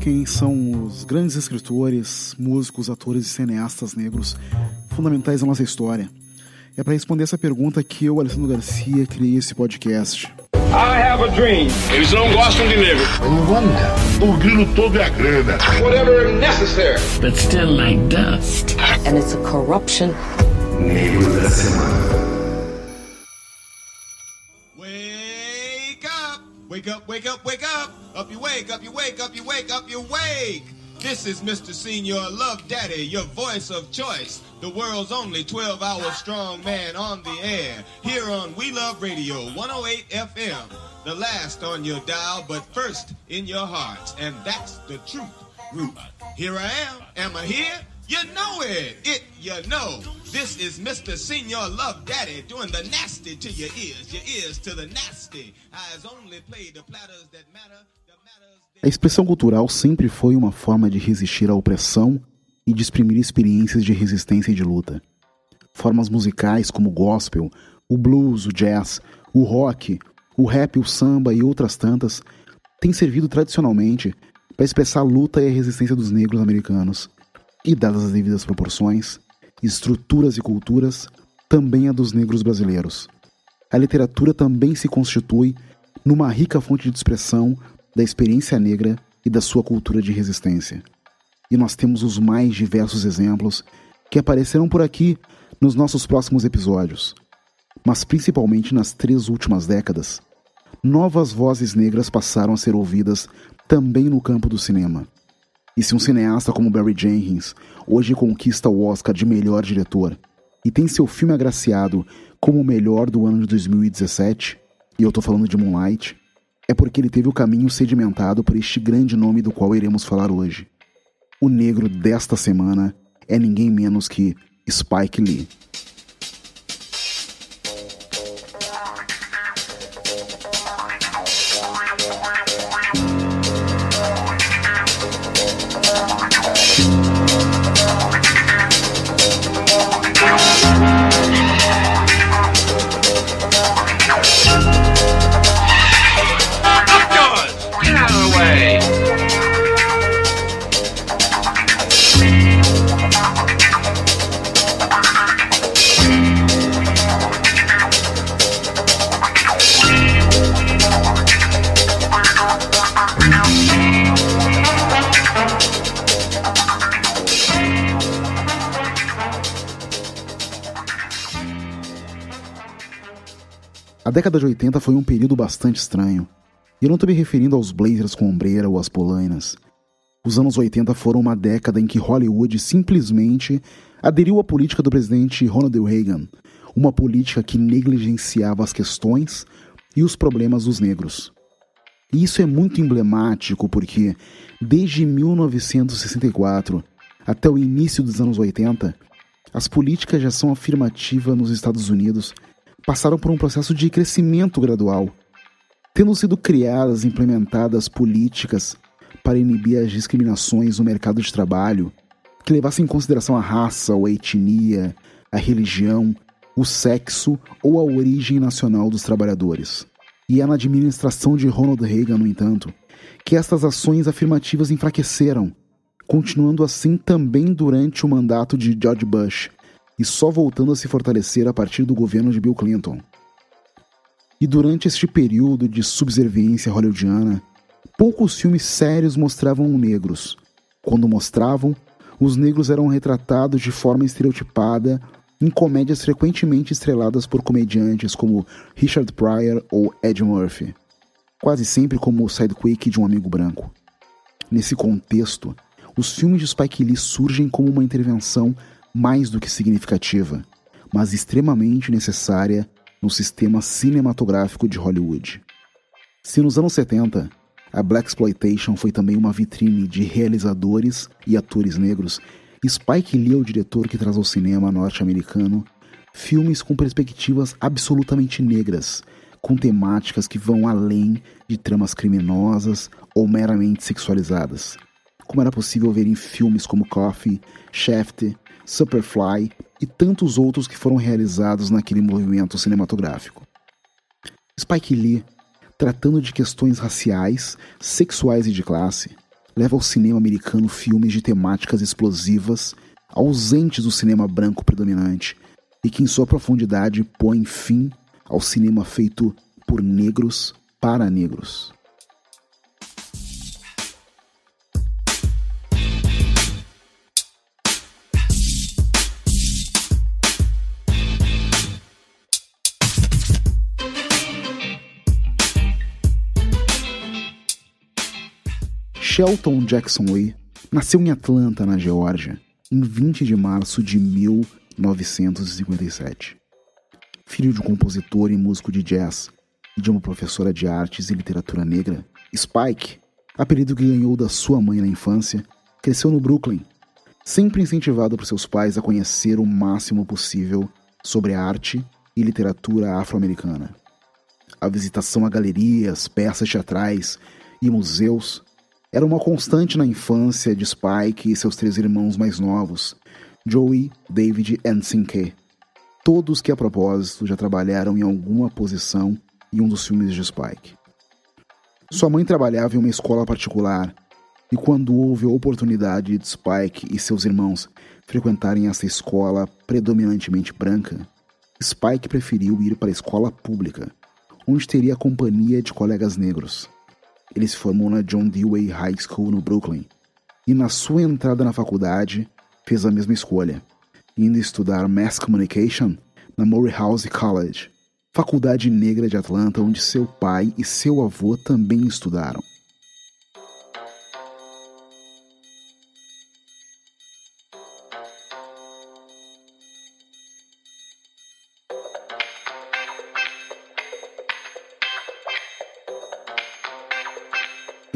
quem são os grandes escritores, músicos, atores e cineastas negros fundamentais da nossa história. É para responder essa pergunta que eu, Alessandro Garcia, criei esse podcast. I have a dream. Eles não gostam de negro. O grilo todo é a grana. Whatever necessary. but still like dust. and it's a corruption. Negro da Semana. Wake up, wake up, wake up! Up you wake, up you wake, up you wake, up you wake! This is Mr. Senior Love Daddy, your voice of choice. The world's only 12 hour strong man on the air. Here on We Love Radio 108 FM. The last on your dial, but first in your hearts. And that's the truth. Here I am. Am I here? You know it. It you know. This is Mr. Senior Love Daddy doing the nasty to your ears. Your ears to the nasty. Only play the platters that matter. A expressão cultural sempre foi uma forma de resistir à opressão e de exprimir experiências de resistência e de luta. Formas musicais como o gospel, o blues, o jazz, o rock, o rap, o samba e outras tantas têm servido tradicionalmente para expressar a luta e a resistência dos negros americanos, e dadas as devidas proporções, estruturas e culturas, também a dos negros brasileiros. A literatura também se constitui numa rica fonte de expressão da experiência negra e da sua cultura de resistência. E nós temos os mais diversos exemplos que aparecerão por aqui nos nossos próximos episódios. Mas principalmente nas três últimas décadas, novas vozes negras passaram a ser ouvidas também no campo do cinema. E se um cineasta como Barry Jenkins hoje conquista o Oscar de melhor diretor e tem seu filme agraciado como o melhor do ano de 2017, e eu tô falando de Moonlight, é porque ele teve o caminho sedimentado por este grande nome do qual iremos falar hoje. O negro desta semana é ninguém menos que Spike Lee. Get A década de 80 foi um período bastante estranho. E eu não estou me referindo aos blazers com ombreira ou às polainas. Os anos 80 foram uma década em que Hollywood simplesmente aderiu à política do presidente Ronald Reagan, uma política que negligenciava as questões e os problemas dos negros. E isso é muito emblemático porque, desde 1964 até o início dos anos 80, as políticas de ação afirmativa nos Estados Unidos passaram por um processo de crescimento gradual, tendo sido criadas e implementadas políticas para inibir as discriminações no mercado de trabalho que levassem em consideração a raça ou a etnia, a religião, o sexo ou a origem nacional dos trabalhadores. E é na administração de Ronald Reagan, no entanto, que estas ações afirmativas enfraqueceram, continuando assim também durante o mandato de George Bush e só voltando a se fortalecer a partir do governo de Bill Clinton. E durante este período de subserviência hollywoodiana, poucos filmes sérios mostravam negros. Quando mostravam, os negros eram retratados de forma estereotipada em comédias frequentemente estreladas por comediantes como Richard Pryor ou Ed Murphy, quase sempre como o sidekick de um amigo branco. Nesse contexto, os filmes de Spike Lee surgem como uma intervenção mais do que significativa, mas extremamente necessária no sistema cinematográfico de Hollywood. Se nos anos 70 a Black Exploitation foi também uma vitrine de realizadores e atores negros, Spike Lee é o diretor que traz ao cinema norte-americano filmes com perspectivas absolutamente negras, com temáticas que vão além de tramas criminosas ou meramente sexualizadas, como era possível ver em filmes como Coffee, Shaft, Superfly e tantos outros que foram realizados naquele movimento cinematográfico. Spike Lee, tratando de questões raciais, sexuais e de classe, leva ao cinema americano filmes de temáticas explosivas, ausentes do cinema branco predominante, e que em sua profundidade põe fim ao cinema feito por negros para negros. Shelton Jackson Lee nasceu em Atlanta, na Geórgia, em 20 de março de 1957. Filho de um compositor e músico de jazz e de uma professora de artes e literatura negra, Spike, apelido que ganhou da sua mãe na infância, cresceu no Brooklyn, sempre incentivado por seus pais a conhecer o máximo possível sobre a arte e literatura afro-americana. A visitação a galerias, peças teatrais e museus era uma constante na infância de Spike e seus três irmãos mais novos, Joey, David e Sinke. Todos que, a propósito, já trabalharam em alguma posição em um dos filmes de Spike. Sua mãe trabalhava em uma escola particular e, quando houve a oportunidade de Spike e seus irmãos frequentarem essa escola predominantemente branca, Spike preferiu ir para a escola pública, onde teria a companhia de colegas negros. Ele se formou na John Dewey High School no Brooklyn e, na sua entrada na faculdade, fez a mesma escolha, indo estudar Mass Communication na Morehouse College, faculdade negra de Atlanta onde seu pai e seu avô também estudaram.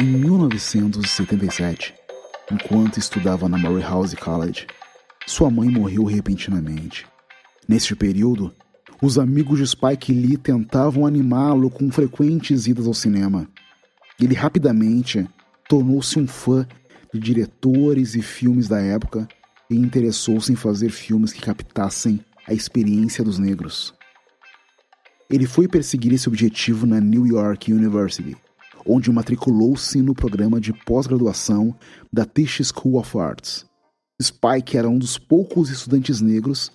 Em 1977, enquanto estudava na Morehouse College, sua mãe morreu repentinamente. Neste período, os amigos de Spike Lee tentavam animá-lo com frequentes idas ao cinema. Ele rapidamente tornou-se um fã de diretores e filmes da época e interessou-se em fazer filmes que captassem a experiência dos negros. Ele foi perseguir esse objetivo na New York University, onde matriculou-se no programa de pós-graduação da Tisch School of Arts. Spike era um dos poucos estudantes negros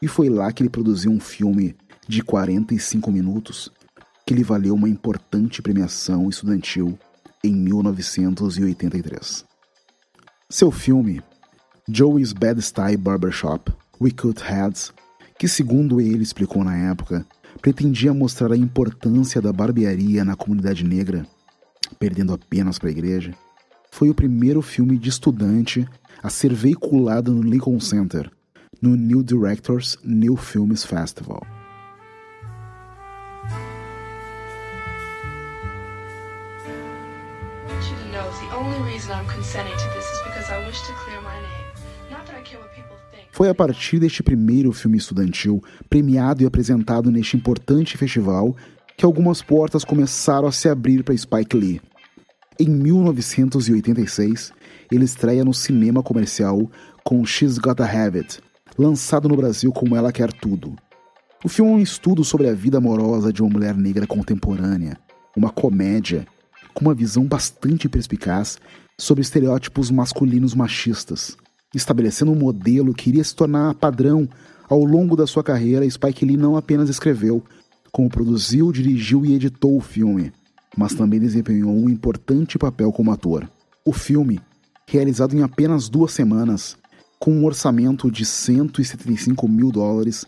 e foi lá que ele produziu um filme de 45 minutos que lhe valeu uma importante premiação estudantil em 1983. Seu filme, Joey's Bad Style Barbershop, We Cut Heads, que segundo ele explicou na época, pretendia mostrar a importância da barbearia na comunidade negra, perdendo apenas para a igreja, foi o primeiro filme de estudante a ser veiculado no Lincoln Center, no New Directors New Films Festival. Foi a partir deste primeiro filme estudantil, premiado e apresentado neste importante festival, que algumas portas começaram a se abrir para Spike Lee. Em 1986, ele estreia no cinema comercial com She's Gotta Have It, lançado no Brasil como Ela Quer Tudo. O filme é um estudo sobre a vida amorosa de uma mulher negra contemporânea, uma comédia com uma visão bastante perspicaz sobre estereótipos masculinos machistas, estabelecendo um modelo que iria se tornar padrão ao longo da sua carreira. Spike Lee não apenas escreveu, como produziu, dirigiu e editou o filme, mas também desempenhou um importante papel como ator. O filme, realizado em apenas duas semanas, com um orçamento de 175 mil dólares,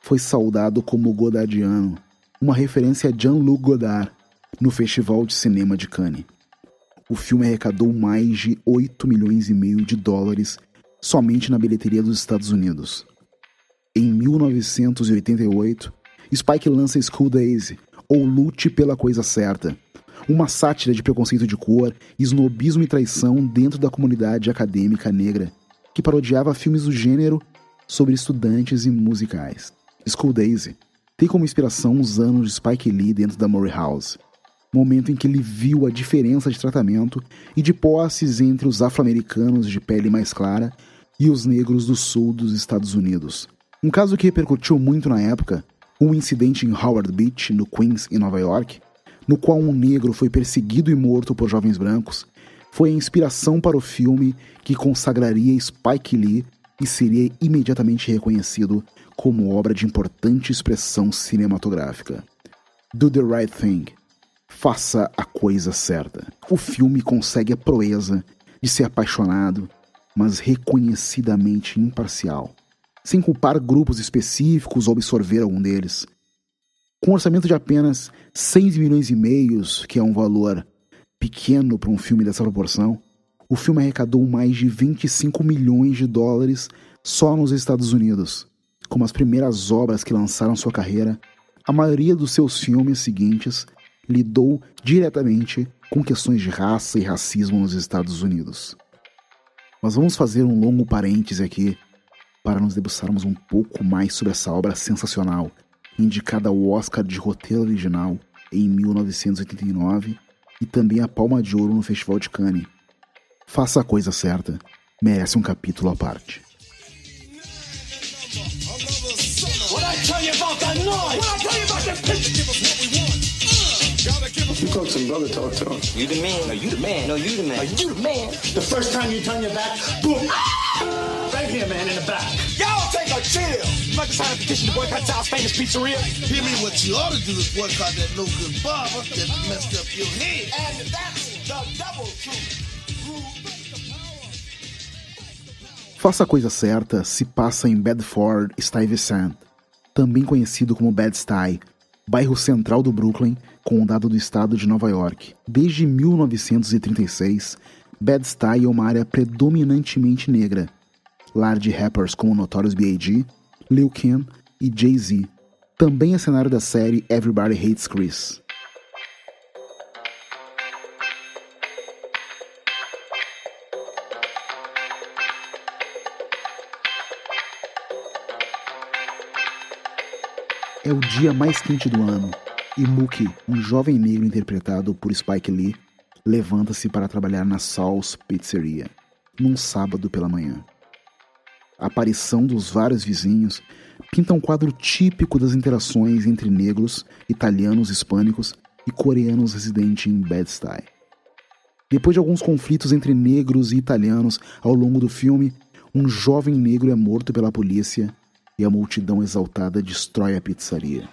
foi saudado como Godardiano, uma referência a Jean-Luc Godard, no Festival de Cinema de Cannes. O filme arrecadou mais de 8 milhões e meio de dólares somente na bilheteria dos Estados Unidos. Em 1988, Spike lança School Days, ou Lute pela Coisa Certa, uma sátira de preconceito de cor, snobismo e traição dentro da comunidade acadêmica negra, que parodiava filmes do gênero sobre estudantes e musicais. School Days tem como inspiração os anos de Spike Lee dentro da Murray House, momento em que ele viu a diferença de tratamento e de posses entre os afro-americanos de pele mais clara e os negros do sul dos Estados Unidos. Um caso que repercutiu muito na época um incidente em Howard Beach, no Queens, em Nova York, no qual um negro foi perseguido e morto por jovens brancos, foi a inspiração para o filme que consagraria Spike Lee e seria imediatamente reconhecido como obra de importante expressão cinematográfica. Do the Right Thing. Faça a coisa certa. O filme consegue a proeza de ser apaixonado, mas reconhecidamente imparcial, sem culpar grupos específicos ou absorver algum deles. Com um orçamento de apenas 6 milhões e meios, que é um valor pequeno para um filme dessa proporção, o filme arrecadou mais de 25 milhões de dólares só nos Estados Unidos. Como as primeiras obras que lançaram sua carreira, a maioria dos seus filmes seguintes lidou diretamente com questões de raça e racismo nos Estados Unidos. Mas vamos fazer um longo parêntese aqui para nos debruçarmos um pouco mais sobre essa obra sensacional, indicada ao Oscar de roteiro original em 1989 e também a Palma de Ouro no Festival de Cannes. Faça a coisa certa, merece um capítulo à parte. You called some brother talk to him. You the man. No, you the man. No, you the man. you the man. The first time you turn your back, boom. Right here, man, in the back. Y'all take a chill. You like to sign a petition to boycott Sal's famous pizzeria? Hear me, what you ought to do is boycott that no good barber that messed up your head. And that's the double truth. Faça a Coisa Certa se passa em Bedford Stuyvesant, também conhecido como Bed-Stuy, bairro central do Brooklyn, condado do estado de Nova York. Desde 1936, Bed-Stuy é uma área predominantemente negra, lar de rappers como Notorious B.I.G., Lil Kim e Jay-Z. Também é cenário da série Everybody Hates Chris. É o dia mais quente do ano e Mookie, um jovem negro interpretado por Spike Lee, levanta-se para trabalhar na Sal's Pizzeria, num sábado pela manhã. A aparição dos vários vizinhos pinta um quadro típico das interações entre negros, italianos hispânicos e coreanos residentes em Bed-Stuy. Depois de alguns conflitos entre negros e italianos ao longo do filme, um jovem negro é morto pela polícia e a multidão exaltada destrói a pizzaria.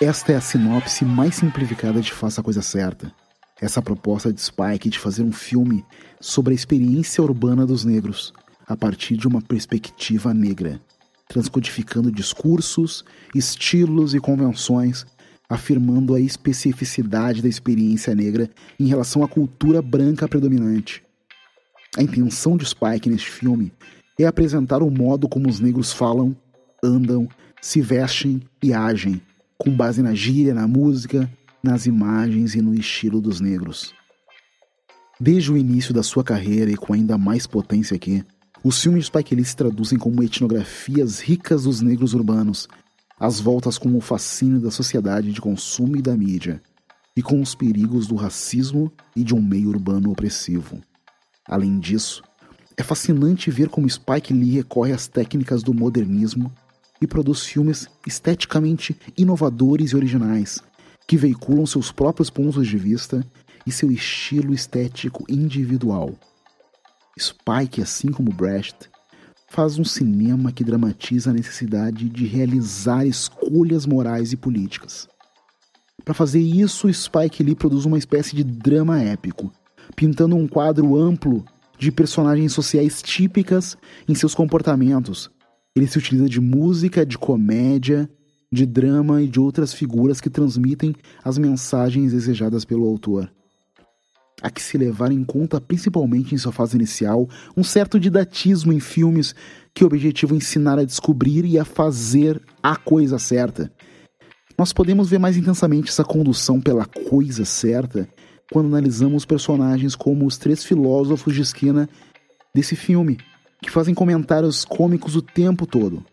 Esta é a sinopse mais simplificada de Faça a Coisa Certa. Essa proposta de Spike de fazer um filme sobre a experiência urbana dos negros, a partir de uma perspectiva negra, transcodificando discursos, estilos e convenções afirmando a especificidade da experiência negra em relação à cultura branca predominante. A intenção de Spike neste filme é apresentar o modo como os negros falam, andam, se vestem e agem, com base na gíria, na música, nas imagens e no estilo dos negros. Desde o início da sua carreira e com ainda mais potência aqui, os filmes de Spike Lee se traduzem como etnografias ricas dos negros urbanos, às voltas com o fascínio da sociedade de consumo e da mídia, e com os perigos do racismo e de um meio urbano opressivo. Além disso, é fascinante ver como Spike Lee recorre às técnicas do modernismo e produz filmes esteticamente inovadores e originais, que veiculam seus próprios pontos de vista e seu estilo estético individual. Spike, assim como Brecht, faz um cinema que dramatiza a necessidade de realizar escolhas morais e políticas. Para fazer isso, Spike Lee produz uma espécie de drama épico, pintando um quadro amplo de personagens sociais típicas em seus comportamentos. Ele se utiliza de música, de comédia, de drama e de outras figuras que transmitem as mensagens desejadas pelo autor há que se levar em conta, principalmente em sua fase inicial, um certo didatismo em filmes que objetivam ensinar a descobrir e a fazer a coisa certa. Nós podemos ver mais intensamente essa condução pela coisa certa quando analisamos personagens como os três filósofos de esquina desse filme, que fazem comentários cômicos o tempo todo.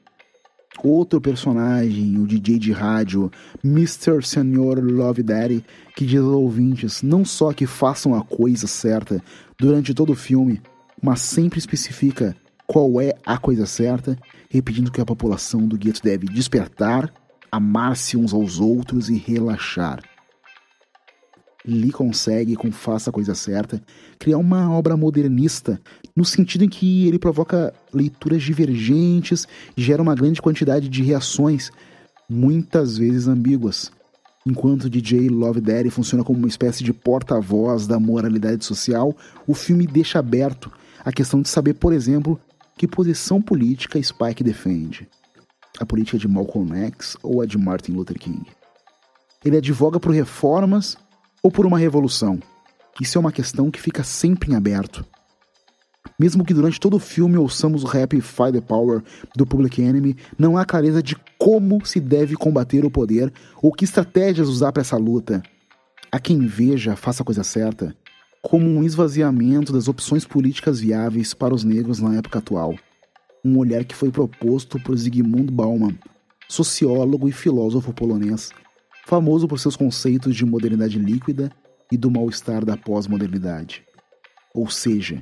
Outro personagem, o DJ de rádio, Mr. Senor Love Daddy, que diz aos ouvintes não só que façam a coisa certa durante todo o filme, mas sempre especifica qual é a coisa certa, repetindo que a população do gueto deve despertar, amar-se uns aos outros e relaxar. Lee consegue, com Faça a Coisa Certa, criar uma obra modernista, no sentido em que ele provoca leituras divergentes e gera uma grande quantidade de reações, muitas vezes ambíguas. Enquanto DJ Love Daddy funciona como uma espécie de porta-voz da moralidade social, o filme deixa aberto a questão de saber, por exemplo, que posição política Spike defende. A política de Malcolm X ou a de Martin Luther King. Ele advoga por reformas ou por uma revolução? Isso é uma questão que fica sempre em aberto. Mesmo que durante todo o filme ouçamos o rap Fight the Power do Public Enemy, não há clareza de como se deve combater o poder ou que estratégias usar para essa luta. Há quem veja, faça a coisa certa, como um esvaziamento das opções políticas viáveis para os negros na época atual. Um olhar que foi proposto por Zygmunt Bauman, sociólogo e filósofo polonês, famoso por seus conceitos de modernidade líquida e do mal-estar da pós-modernidade. Ou seja,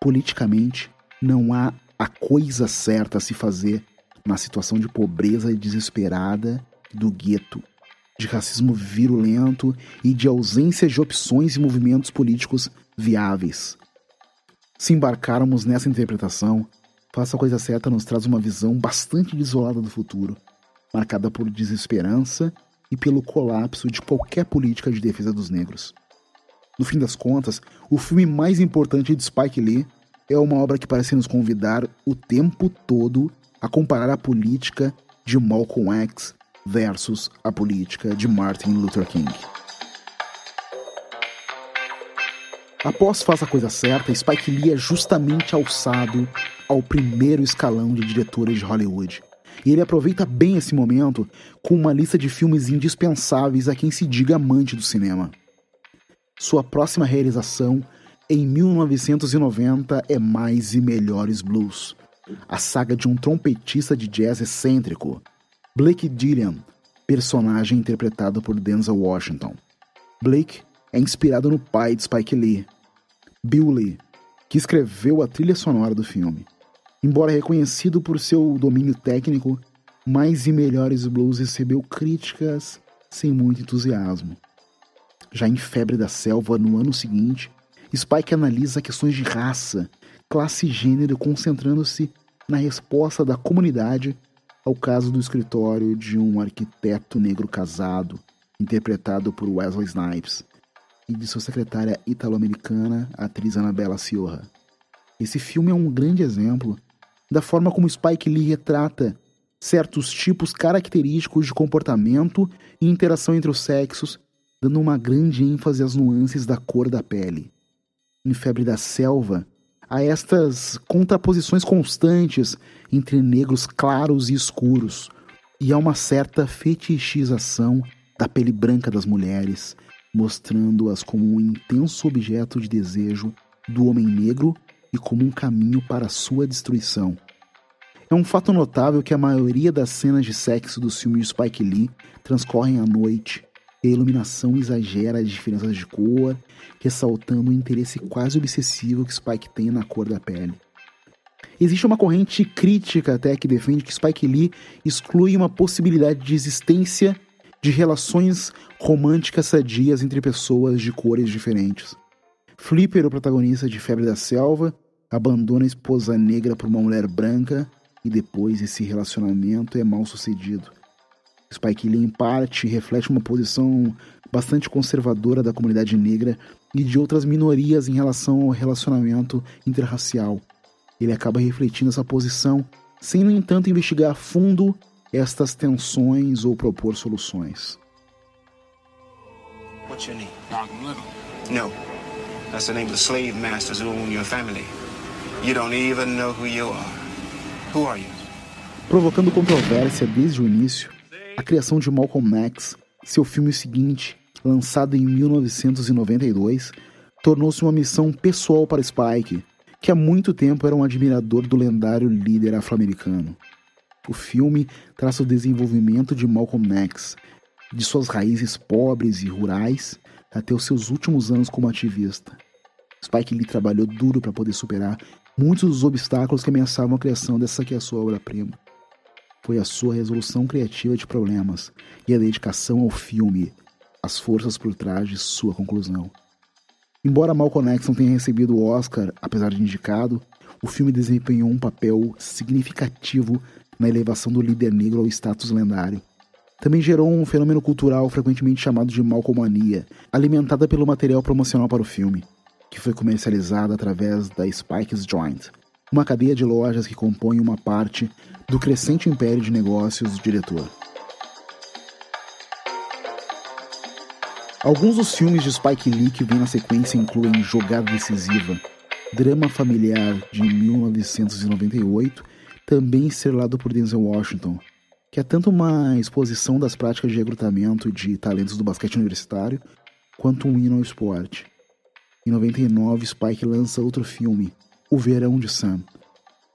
politicamente, não há a coisa certa a se fazer na situação de pobreza desesperada do gueto, de racismo virulento e de ausência de opções e movimentos políticos viáveis. Se embarcarmos nessa interpretação, Faça a Coisa Certa nos traz uma visão bastante desolada do futuro, marcada por desesperança e pelo colapso de qualquer política de defesa dos negros. No fim das contas, o filme mais importante de Spike Lee é uma obra que parece nos convidar o tempo todo a comparar a política de Malcolm X versus a política de Martin Luther King. Após Faça a Coisa Certa, Spike Lee é justamente alçado ao primeiro escalão de diretores de Hollywood. E ele aproveita bem esse momento com uma lista de filmes indispensáveis a quem se diga amante do cinema. Sua próxima realização, em 1990, é Mais e Melhores Blues, a saga de um trompetista de jazz excêntrico, Blake Dillian, personagem interpretado por Denzel Washington. Blake é inspirado no pai de Spike Lee, Bill Lee, que escreveu a trilha sonora do filme. Embora reconhecido por seu domínio técnico, Mais e Melhores Blues recebeu críticas sem muito entusiasmo. Já em Febre da Selva, no ano seguinte, Spike analisa questões de raça, classe e gênero, concentrando-se na resposta da comunidade ao caso do escritório de um arquiteto negro casado, interpretado por Wesley Snipes, e de sua secretária italo-americana, a atriz Annabella Sciorra. Esse filme é um grande exemplo da forma como Spike Lee retrata certos tipos característicos de comportamento e interação entre os sexos, dando uma grande ênfase às nuances da cor da pele. Em Febre da Selva, há estas contraposições constantes entre negros claros e escuros, e há uma certa fetichização da pele branca das mulheres, mostrando-as como um intenso objeto de desejo do homem negro e como um caminho para sua destruição. É um fato notável que a maioria das cenas de sexo dos filmes de Spike Lee transcorrem à noite, a iluminação exagera as diferenças de cor, ressaltando o interesse quase obsessivo que Spike tem na cor da pele. Existe uma corrente crítica até que defende que Spike Lee exclui uma possibilidade de existência de relações românticas sadias entre pessoas de cores diferentes. Flipper, o protagonista de Febre da Selva, abandona a esposa negra por uma mulher branca e depois esse relacionamento é mal sucedido. Spike Lee, em parte, reflete uma posição bastante conservadora da comunidade negra e de outras minorias em relação ao relacionamento interracial. Ele acaba refletindo essa posição, sem, no entanto, investigar a fundo estas tensões ou propor soluções. What's your name? Malcolm Little. No. That's the name of the slave masters who own your family. You don't even know who you are. Who are you? Provocando controvérsia desde o início, a criação de Malcolm X, seu filme seguinte, lançado em 1992, tornou-se uma missão pessoal para Spike, que há muito tempo era um admirador do lendário líder afro-americano. O filme traça o desenvolvimento de Malcolm X, de suas raízes pobres e rurais até os seus últimos anos como ativista. Spike Lee trabalhou duro para poder superar muitos dos obstáculos que ameaçavam a criação dessa que é a sua obra-prima. Foi a sua resolução criativa de problemas e a dedicação ao filme, as forças por trás de sua conclusão. Embora Malcolm X não tenha recebido o Oscar, apesar de indicado, o filme desempenhou um papel significativo na elevação do líder negro ao status lendário. Também gerou um fenômeno cultural frequentemente chamado de Malcolmania, alimentada pelo material promocional para o filme, que foi comercializado através da Spike's Joint, uma cadeia de lojas que compõe uma parte do crescente império de negócios do diretor. Alguns dos filmes de Spike Lee que vêm na sequência incluem Jogada Decisiva, drama familiar de 1998, também estrelado por Denzel Washington, que é tanto uma exposição das práticas de recrutamento de talentos do basquete universitário, quanto um hino ao esporte. Em 99, Spike lança outro filme, O Verão de Sam,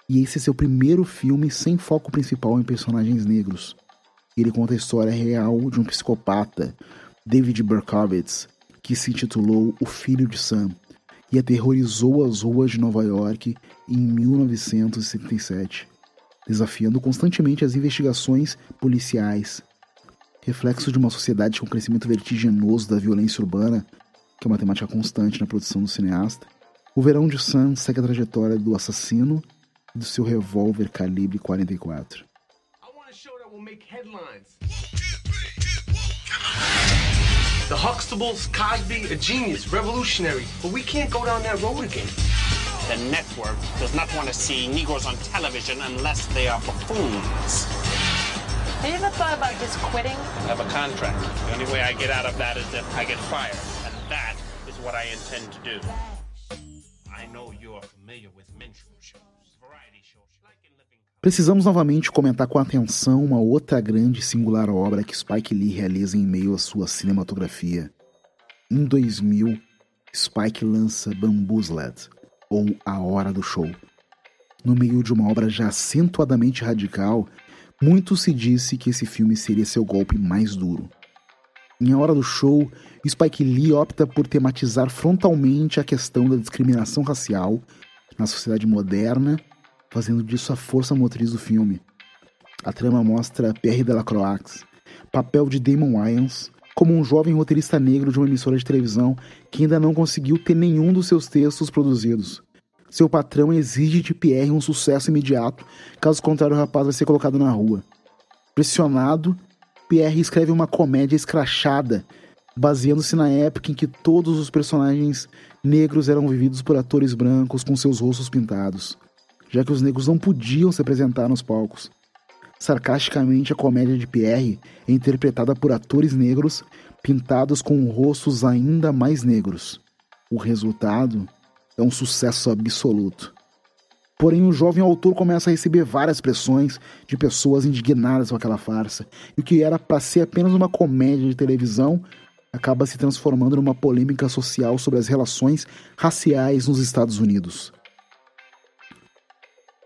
e esse é seu primeiro filme sem foco principal em personagens negros. Ele conta a história real de um psicopata, David Berkowitz, que se intitulou O Filho de Sam e aterrorizou as ruas de Nova York em 1977, desafiando constantemente as investigações policiais. Reflexo de uma sociedade com crescimento vertiginoso da violência urbana, que é uma temática constante na produção do cineasta, o Verão de Sam segue a trajetória do assassino e do seu revólver calibre 44. The Huxtables, Cosby, a genius, revolutionary. But we can't go down that road again. The network does not want to see Negroes on television unless they are buffoons. Have you ever thought about just quitting? I have a contract. The only way I get out of that is if I get fired. And that is what I intend to do. Precisamos novamente comentar com atenção uma outra grande e singular obra que Spike Lee realiza em meio à sua cinematografia. Em 2000, Spike lança Bamboozled, ou A Hora do Show. No meio de uma obra já acentuadamente radical, muito se disse que esse filme seria seu golpe mais duro. Em A Hora do Show, Spike Lee opta por tematizar frontalmente a questão da discriminação racial na sociedade moderna fazendo disso a força motriz do filme. A trama mostra Pierre Delacroix, papel de Damon Wayans, como um jovem roteirista negro de uma emissora de televisão que ainda não conseguiu ter nenhum dos seus textos produzidos. Seu patrão exige de Pierre um sucesso imediato, caso contrário o rapaz vai ser colocado na rua. Pressionado, Pierre escreve uma comédia escrachada, baseando-se na época em que todos os personagens negros eram vividos por atores brancos com seus rostos pintados já que os negros não podiam se apresentar nos palcos. Sarcasticamente, a comédia de Pierre é interpretada por atores negros pintados com rostos ainda mais negros. O resultado é um sucesso absoluto. Porém, o jovem autor começa a receber várias pressões de pessoas indignadas com aquela farsa, e o que era para ser apenas uma comédia de televisão acaba se transformando numa polêmica social sobre as relações raciais nos Estados Unidos.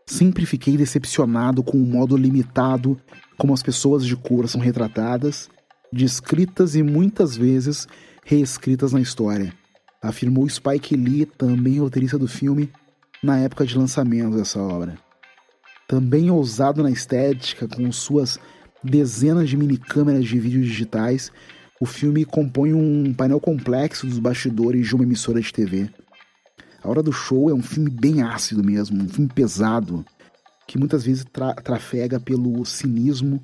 Sempre fiquei decepcionado com o modo limitado como as pessoas de cor são retratadas, descritas e muitas vezes reescritas na história, afirmou Spike Lee, também roteirista do filme, na época de lançamento dessa obra. Também ousado na estética, com suas dezenas de minicâmeras de vídeo digitais, o filme compõe um painel complexo dos bastidores de uma emissora de TV. A Hora do Show é um filme bem ácido mesmo, um filme pesado, que muitas vezes tra trafega pelo cinismo,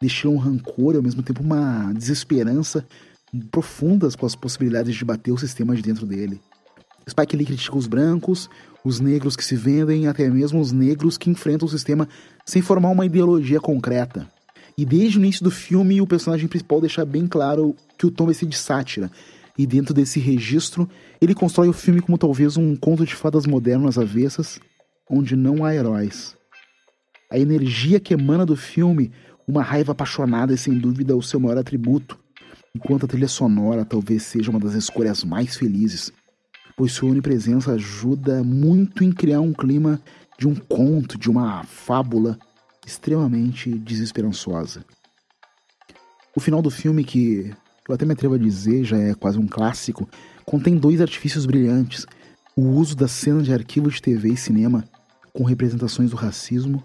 deixando um rancor e ao mesmo tempo uma desesperança profundas com as possibilidades de bater o sistema de dentro dele. Spike Lee critica os brancos, os negros que se vendem, até mesmo os negros que enfrentam o sistema sem formar uma ideologia concreta. E desde o início do filme, o personagem principal deixa bem claro que o tom vai ser de sátira, e dentro desse registro, ele constrói o filme como talvez um conto de fadas moderno às avessas, onde não há heróis. A energia que emana do filme, uma raiva apaixonada, é sem dúvida o seu maior atributo, enquanto a trilha sonora talvez seja uma das escolhas mais felizes, pois sua onipresença ajuda muito em criar um clima de um conto, de uma fábula extremamente desesperançosa. O final do filme, que eu até me atrevo a dizer, já é quase um clássico, contém dois artifícios brilhantes. o uso das cenas de arquivo de TV e cinema com representações do racismo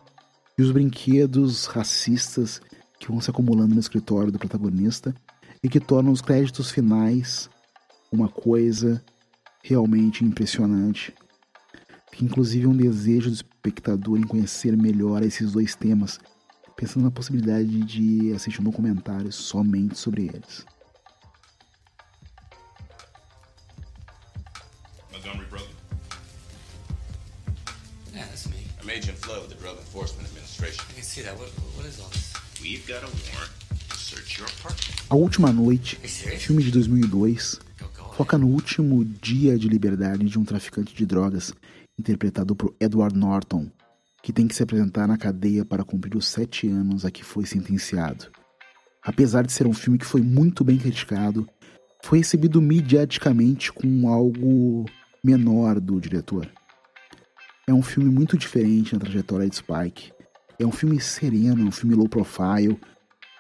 e os brinquedos racistas que vão se acumulando no escritório do protagonista e que tornam os créditos finais uma coisa realmente impressionante. Que inclusive um desejo do espectador em conhecer melhor esses dois temas, pensando na possibilidade de assistir um documentário somente sobre eles. Montgomery Brogan. Yeah, that's me. I'm Agent Flo with the Drug Enforcement Administration. I can see that. What, what is all this? We've got a warrant to search your apartment. A Última Noite, filme de 2002, foca no último dia de liberdade de um traficante de drogas, interpretado por Edward Norton, que tem que se apresentar na cadeia para cumprir os sete anos a que foi sentenciado. Apesar de ser um filme que foi muito bem criticado, foi recebido mediaticamente com algo menor do diretor. É um filme muito diferente na trajetória de Spike. É um filme sereno, um filme low profile,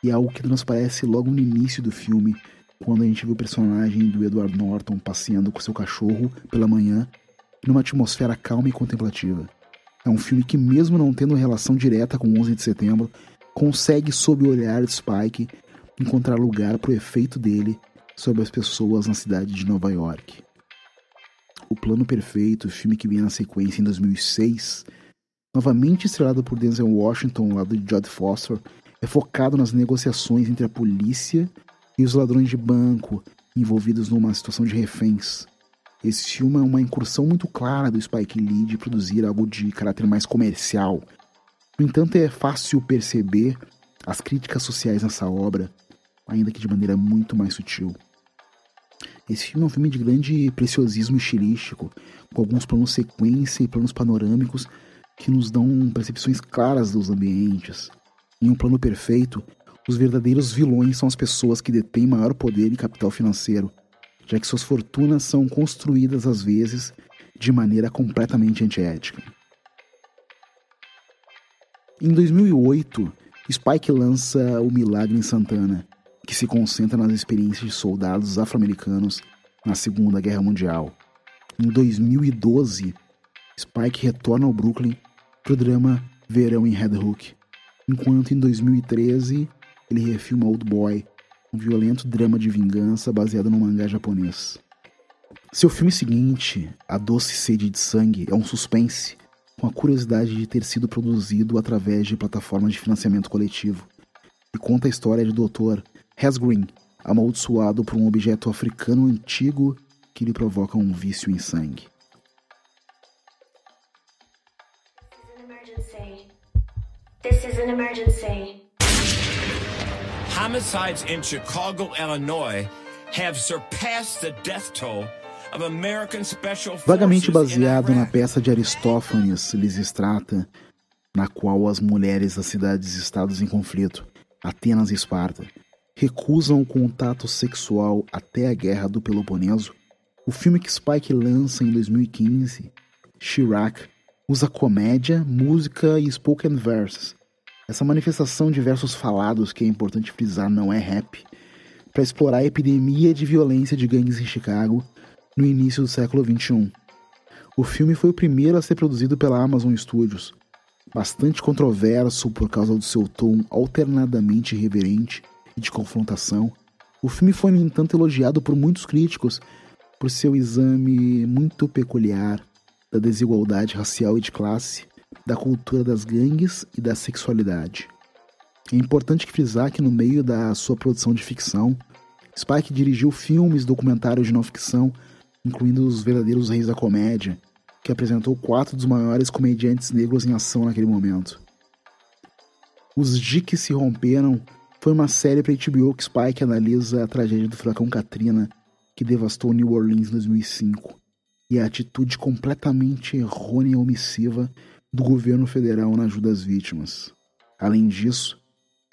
e é algo que transparece logo no início do filme, quando a gente vê o personagem do Edward Norton passeando com seu cachorro pela manhã, numa atmosfera calma e contemplativa. É um filme que, mesmo não tendo relação direta com 11 de setembro, consegue, sob o olhar de Spike, encontrar lugar para o efeito dele sobre as pessoas na cidade de Nova York. O Plano Perfeito, filme que vem na sequência em 2006, novamente estrelado por Denzel Washington ao lado de Jodie Foster, é focado nas negociações entre a polícia e os ladrões de banco envolvidos numa situação de reféns. Esse filme é uma incursão muito clara do Spike Lee de produzir algo de caráter mais comercial. No entanto, é fácil perceber as críticas sociais nessa obra, ainda que de maneira muito mais sutil. Esse filme é um filme de grande preciosismo estilístico, com alguns planos sequência e planos panorâmicos que nos dão percepções claras dos ambientes. Em um plano perfeito, os verdadeiros vilões são as pessoas que detêm maior poder e capital financeiro, já que suas fortunas são construídas às vezes de maneira completamente antiética. Em 2008, Spike lança O Milagre em Santana, que se concentra nas experiências de soldados afro-americanos na Segunda Guerra Mundial. Em 2012, Spike retorna ao Brooklyn para o drama Verão em Red Hook, enquanto em 2013 ele refilma Old Boy, um violento drama de vingança baseado no mangá japonês. Seu filme seguinte, A Doce Sede de Sangue, é um suspense, com a curiosidade de ter sido produzido através de plataformas de financiamento coletivo, e conta a história de Dr. Hasgreen, amaldiçoado por um objeto africano antigo que lhe provoca um vício em sangue. This is an emergency. Homicides in Chicago, Illinois have surpassed the death toll of American Special Vagamente baseado na peça de Aristófanes Lisistrata, na qual as mulheres das cidades-estados em conflito, Atenas e Esparta, recusam o contato sexual até a Guerra do Peloponeso, o filme que Spike lança em 2015, Chirac, usa comédia, música e spoken verse. Essa manifestação de versos falados, que é importante frisar, não é rap, para explorar a epidemia de violência de gangues em Chicago no início do século XXI. O filme foi o primeiro a ser produzido pela Amazon Studios, bastante controverso por causa do seu tom alternadamente irreverente e de confrontação. O filme foi, no entanto, elogiado por muitos críticos por seu exame muito peculiar da desigualdade racial e de classe, da cultura das gangues e da sexualidade. É importante frisar que, no meio da sua produção de ficção, Spike dirigiu filmes documentários de não ficção, incluindo Os Verdadeiros Reis da Comédia, que apresentou quatro dos maiores comediantes negros em ação naquele momento. Os Diques se romperam foi uma série para HBO que Spike analisa a tragédia do furacão Katrina que devastou New Orleans em 2005 e a atitude completamente errônea e omissiva do governo federal na ajuda às vítimas. Além disso,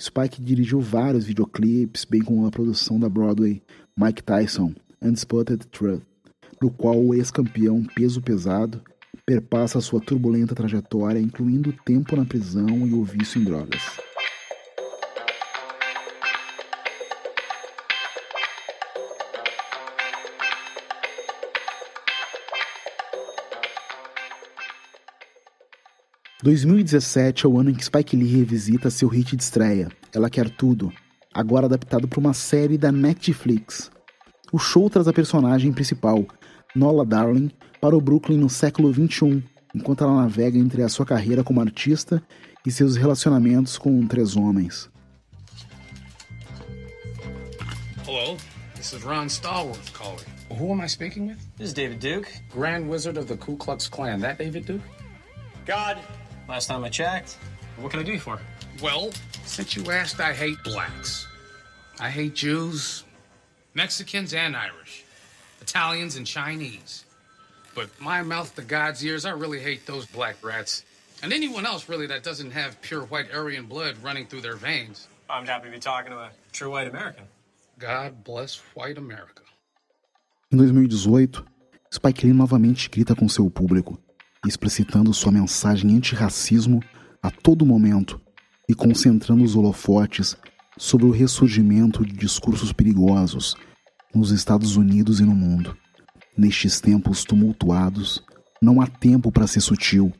Spike dirigiu vários videoclipes, bem como a produção da Broadway Mike Tyson, Unspotted Truth, no qual o ex-campeão peso pesado perpassa sua turbulenta trajetória, incluindo o tempo na prisão e o vício em drogas. 2017 é o ano em que Spike Lee revisita seu hit de estreia, Ela Quer Tudo, agora adaptado para uma série da Netflix. O show traz a personagem principal, Nola Darling, para o Brooklyn no século XXI, enquanto ela navega entre a sua carreira como artista e seus relacionamentos com três homens. Hello, this is Ron Stallworth calling. Who am I speaking with? This is David Duke. Grand Wizard of the Ku Klux Klan. That David Duke? God, last time I checked. What can I do you for? Well, since you asked, I hate blacks. I hate Jews, Mexicans, and Irish, Italians, and Chinese. But my mouth to God's ears, I really hate those black rats. And anyone else, really, that doesn't have pure white Aryan blood running through their veins. I'm happy to be talking to a true white American. God bless white America. Em 2018, Spike Lee novamente grita com seu público, explicitando sua mensagem antirracismo a todo momento e concentrando os holofotes sobre o ressurgimento de discursos perigosos nos Estados Unidos e no mundo. Nestes tempos tumultuados, não há tempo para ser sutil,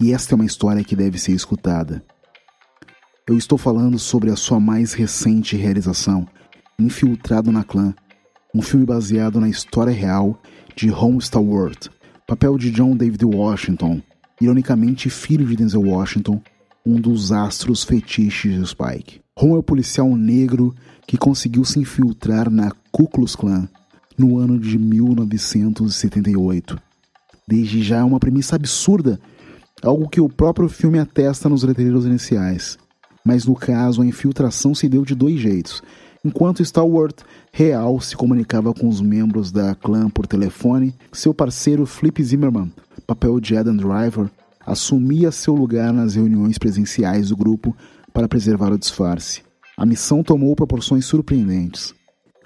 e esta é uma história que deve ser escutada. Eu estou falando sobre a sua mais recente realização, Infiltrado na Clã, um filme baseado na história real de Ron Stallworth, papel de John David Washington, ironicamente filho de Denzel Washington, um dos astros fetiches de Spike. Ron é o policial negro que conseguiu se infiltrar na Ku Klux Klan no ano de 1978. Desde já é uma premissa absurda, algo que o próprio filme atesta nos letreiros iniciais. Mas no caso, a infiltração se deu de dois jeitos. Enquanto Stalwart real se comunicava com os membros da clã por telefone, seu parceiro Flip Zimmerman, papel de Adam Driver, assumia seu lugar nas reuniões presenciais do grupo para preservar o disfarce. A missão tomou proporções surpreendentes,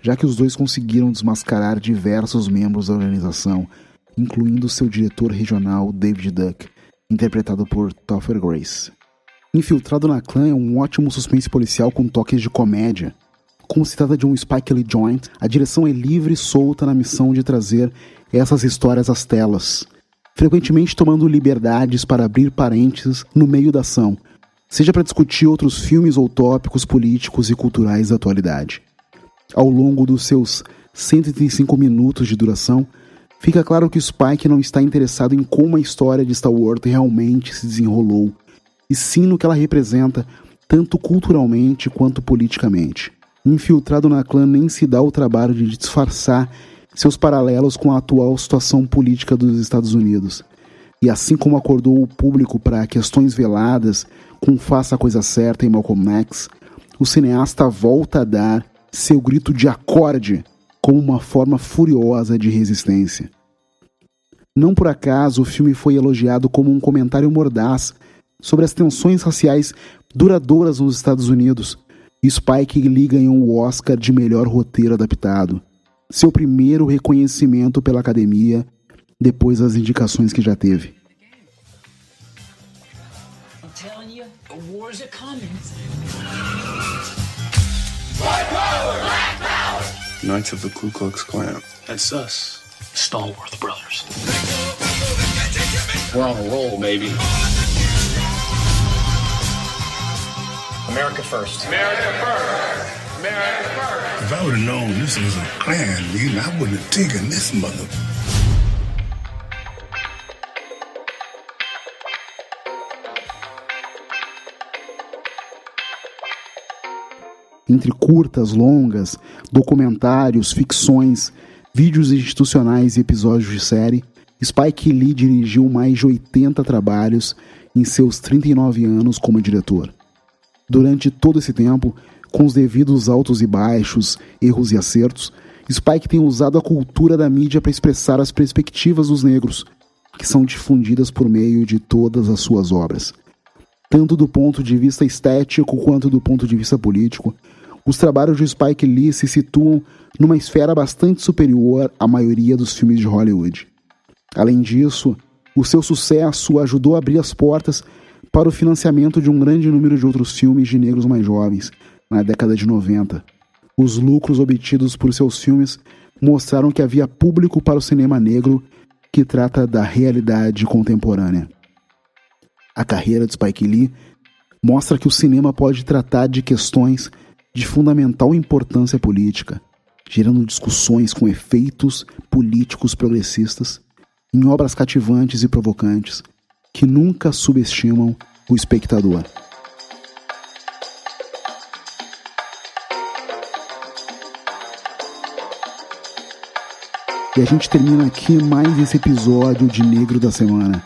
já que os dois conseguiram desmascarar diversos membros da organização, incluindo seu diretor regional David Duck, interpretado por Topher Grace. Infiltrado na clã é um ótimo suspense policial com toques de comédia. Como se trata de um Spike Lee joint, a direção é livre e solta na missão de trazer essas histórias às telas, frequentemente tomando liberdades para abrir parênteses no meio da ação, seja para discutir outros filmes ou tópicos políticos e culturais da atualidade. Ao longo dos seus 135 minutos de duração, fica claro que Spike não está interessado em como a história de Star Wars realmente se desenrolou, e sim no que ela representa, tanto culturalmente quanto politicamente. Infiltrado na clã nem se dá o trabalho de disfarçar seus paralelos com a atual situação política dos Estados Unidos. E assim como acordou o público para questões veladas com Faça a Coisa Certa em Malcolm X, o cineasta volta a dar seu grito de acorde como uma forma furiosa de resistência. Não por acaso o filme foi elogiado como um comentário mordaz sobre as tensões raciais duradouras nos Estados Unidos. E Spike Lee ganhou o Oscar de melhor roteiro adaptado, seu primeiro reconhecimento pela academia depois das indicações que já teve. Knights of the Ku Klux Klan. That's us, Stallworth Brothers. We're on a roll, baby. America first. America first. America first. If I would have known this was a Klan meeting, I wouldn't have taken this mother. Entre curtas, longas, documentários, ficções, vídeos institucionais e episódios de série, Spike Lee dirigiu mais de 80 trabalhos em seus 39 anos como diretor. Durante todo esse tempo, com os devidos altos e baixos, erros e acertos, Spike tem usado a cultura da mídia para expressar as perspectivas dos negros, que são difundidas por meio de todas as suas obras. Tanto do ponto de vista estético quanto do ponto de vista político, os trabalhos de Spike Lee se situam numa esfera bastante superior à maioria dos filmes de Hollywood. Além disso, o seu sucesso ajudou a abrir as portas para o financiamento de um grande número de outros filmes de negros mais jovens, na década de 90. Os lucros obtidos por seus filmes mostraram que havia público para o cinema negro que trata da realidade contemporânea. A carreira de Spike Lee mostra que o cinema pode tratar de questões de fundamental importância política, gerando discussões com efeitos políticos progressistas em obras cativantes e provocantes que nunca subestimam o espectador. E a gente termina aqui mais esse episódio de Negro da Semana.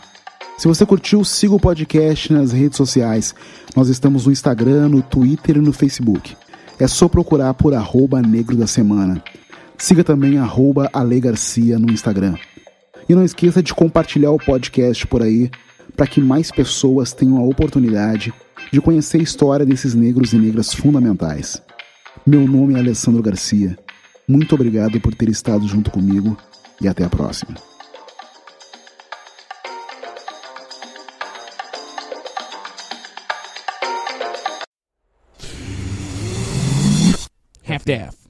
Se você curtiu, siga o podcast nas redes sociais. Nós estamos no Instagram, no Twitter e no Facebook. É só procurar por arroba Negro da Semana. Siga também arroba Ale Garcia no Instagram. E não esqueça de compartilhar o podcast por aí para que mais pessoas tenham a oportunidade de conhecer a história desses negros e negras fundamentais. Meu nome é Alessandro Garcia. Muito obrigado por ter estado junto comigo e até a próxima. Half-Death